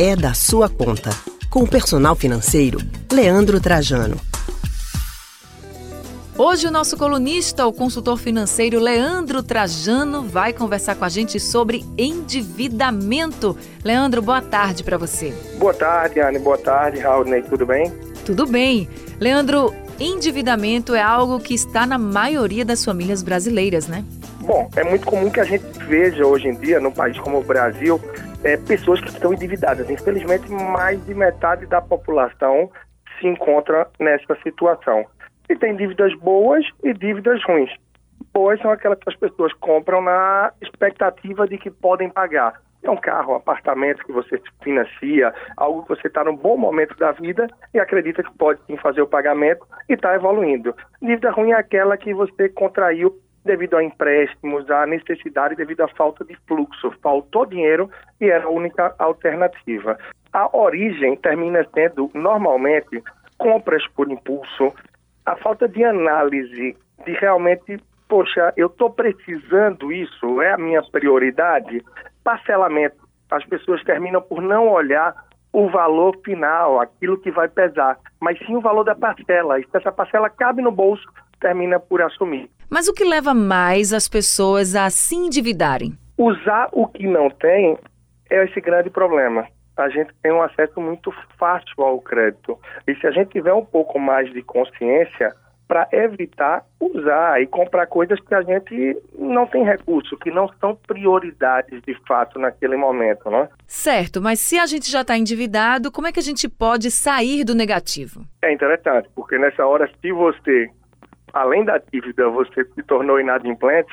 é da sua conta. Com o personal financeiro, Leandro Trajano. Hoje o nosso colunista, o consultor financeiro Leandro Trajano, vai conversar com a gente sobre endividamento. Leandro, boa tarde para você. Boa tarde, Anne. Boa tarde, Raulney. Tudo bem? Tudo bem. Leandro, endividamento é algo que está na maioria das famílias brasileiras, né? Bom, é muito comum que a gente veja hoje em dia, num país como o Brasil, é, pessoas que estão endividadas. Infelizmente, mais de metade da população se encontra nessa situação. E tem dívidas boas e dívidas ruins. Boas são aquelas que as pessoas compram na expectativa de que podem pagar. É um carro, um apartamento que você financia, algo que você está num bom momento da vida e acredita que pode sim fazer o pagamento e está evoluindo. Dívida ruim é aquela que você contraiu devido a empréstimos, à necessidade devido à falta de fluxo. Faltou dinheiro e era a única alternativa. A origem termina sendo, normalmente, compras por impulso, a falta de análise de realmente, poxa, eu estou precisando isso, é a minha prioridade. Parcelamento, as pessoas terminam por não olhar o valor final, aquilo que vai pesar, mas sim o valor da parcela. E se essa parcela cabe no bolso, termina por assumir. Mas o que leva mais as pessoas a se endividarem? Usar o que não tem é esse grande problema a gente tem um acesso muito fácil ao crédito. E se a gente tiver um pouco mais de consciência para evitar usar e comprar coisas que a gente não tem recurso, que não são prioridades de fato naquele momento, né? Certo, mas se a gente já está endividado, como é que a gente pode sair do negativo? É interessante, porque nessa hora, se você, além da dívida, você se tornou inadimplente,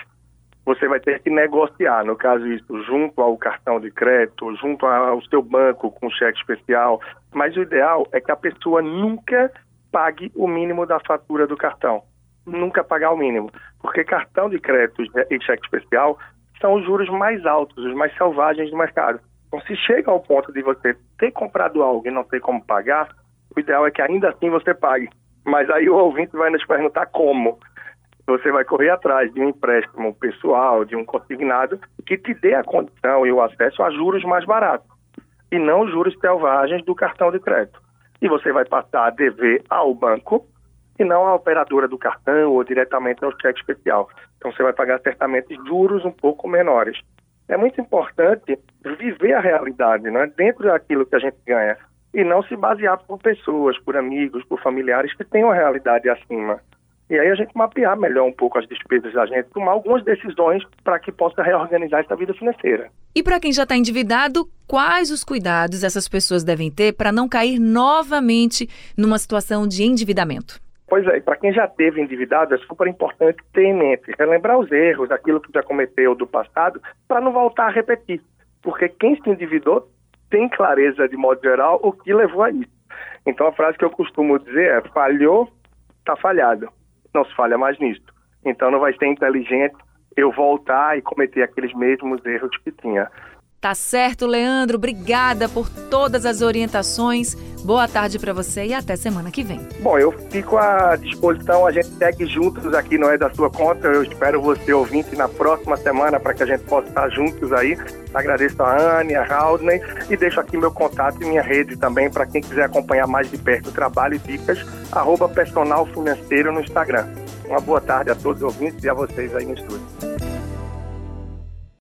você vai ter que negociar, no caso isso, junto ao cartão de crédito, junto ao seu banco com cheque especial. Mas o ideal é que a pessoa nunca pague o mínimo da fatura do cartão. Nunca pagar o mínimo. Porque cartão de crédito e cheque especial são os juros mais altos, os mais selvagens do mercado. Então, se chega ao ponto de você ter comprado algo e não ter como pagar, o ideal é que ainda assim você pague. Mas aí o ouvinte vai nos perguntar como você vai correr atrás de um empréstimo pessoal, de um consignado, que te dê a condição e o acesso a juros mais baratos, e não juros selvagens do cartão de crédito. E você vai passar a dever ao banco e não à operadora do cartão ou diretamente ao cheque especial. Então você vai pagar certamente juros um pouco menores. É muito importante viver a realidade, né? dentro daquilo que a gente ganha, e não se basear por pessoas, por amigos, por familiares que têm uma realidade acima. E aí a gente mapear melhor um pouco as despesas da gente, tomar algumas decisões para que possa reorganizar essa vida financeira. E para quem já está endividado, quais os cuidados essas pessoas devem ter para não cair novamente numa situação de endividamento? Pois é, para quem já teve endividado, é super importante ter em mente, relembrar os erros, aquilo que já cometeu do passado, para não voltar a repetir. Porque quem se endividou tem clareza, de modo geral, o que levou a isso. Então a frase que eu costumo dizer é: falhou, está falhado não se falha mais nisso. Então não vai ser inteligente eu voltar e cometer aqueles mesmos erros que tinha. Tá certo, Leandro. Obrigada por todas as orientações. Boa tarde para você e até semana que vem. Bom, eu fico à disposição. A gente segue juntos aqui, não é da sua conta. Eu espero você ouvinte na próxima semana para que a gente possa estar juntos aí. Agradeço a Anne, a Haldney e deixo aqui meu contato e minha rede também para quem quiser acompanhar mais de perto o trabalho e dicas, arroba personal financeiro no Instagram. Uma boa tarde a todos os ouvintes e a vocês aí no estúdio.